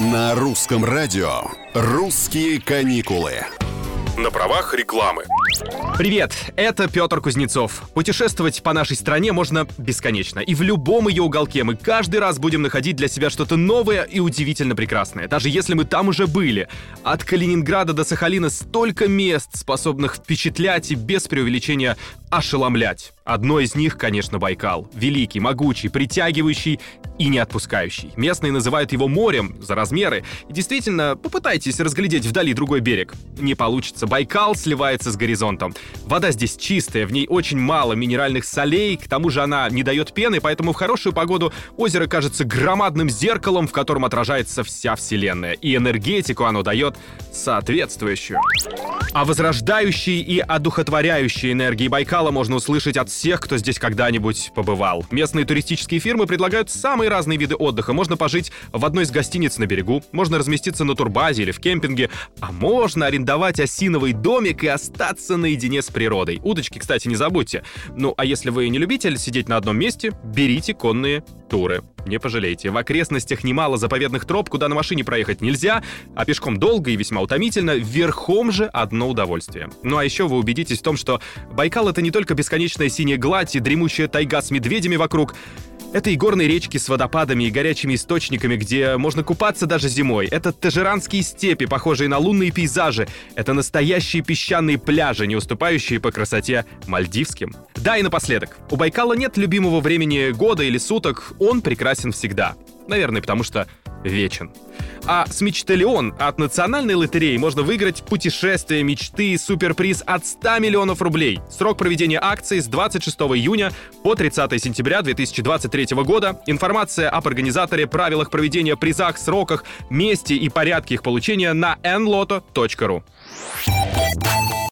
На русском радио «Русские каникулы». На правах рекламы. Привет, это Петр Кузнецов. Путешествовать по нашей стране можно бесконечно. И в любом ее уголке мы каждый раз будем находить для себя что-то новое и удивительно прекрасное. Даже если мы там уже были. От Калининграда до Сахалина столько мест, способных впечатлять и без преувеличения ошеломлять. Одно из них, конечно, Байкал. Великий, могучий, притягивающий и не отпускающий. Местные называют его морем за размеры. И действительно, попытайтесь разглядеть вдали другой берег. Не получится. Байкал сливается с горизонтом. Вода здесь чистая, в ней очень мало минеральных солей, к тому же она не дает пены, поэтому в хорошую погоду озеро кажется громадным зеркалом, в котором отражается вся Вселенная. И энергетику оно дает соответствующую. О возрождающей и одухотворяющей энергии Байкала можно услышать от всех, кто здесь когда-нибудь побывал. Местные туристические фирмы предлагают самые разные виды отдыха. Можно пожить в одной из гостиниц на берегу, можно разместиться на турбазе или в кемпинге, а можно арендовать осиновый домик и остаться наедине с природой. Удочки, кстати, не забудьте. Ну, а если вы не любитель сидеть на одном месте, берите конные туры. Не пожалейте. В окрестностях немало заповедных троп, куда на машине проехать нельзя, а пешком долго и весьма утомительно, верхом же одно удовольствие. Ну а еще вы убедитесь в том, что Байкал — это не только бесконечная синяя гладь и дремучая тайга с медведями вокруг, это и горные речки с водопадами и горячими источниками, где можно купаться даже зимой. Это тажиранские степи, похожие на лунные пейзажи. Это настоящие песчаные пляжи, не уступающие по красоте мальдивским. Да, и напоследок. У Байкала нет любимого времени года или суток, он прекрасен всегда. Наверное, потому что вечен. А с Мечталион от национальной лотереи можно выиграть путешествие мечты и суперприз от 100 миллионов рублей. Срок проведения акции с 26 июня по 30 сентября 2023 года. Информация об организаторе, правилах проведения, призах, сроках, месте и порядке их получения на nloto.ru.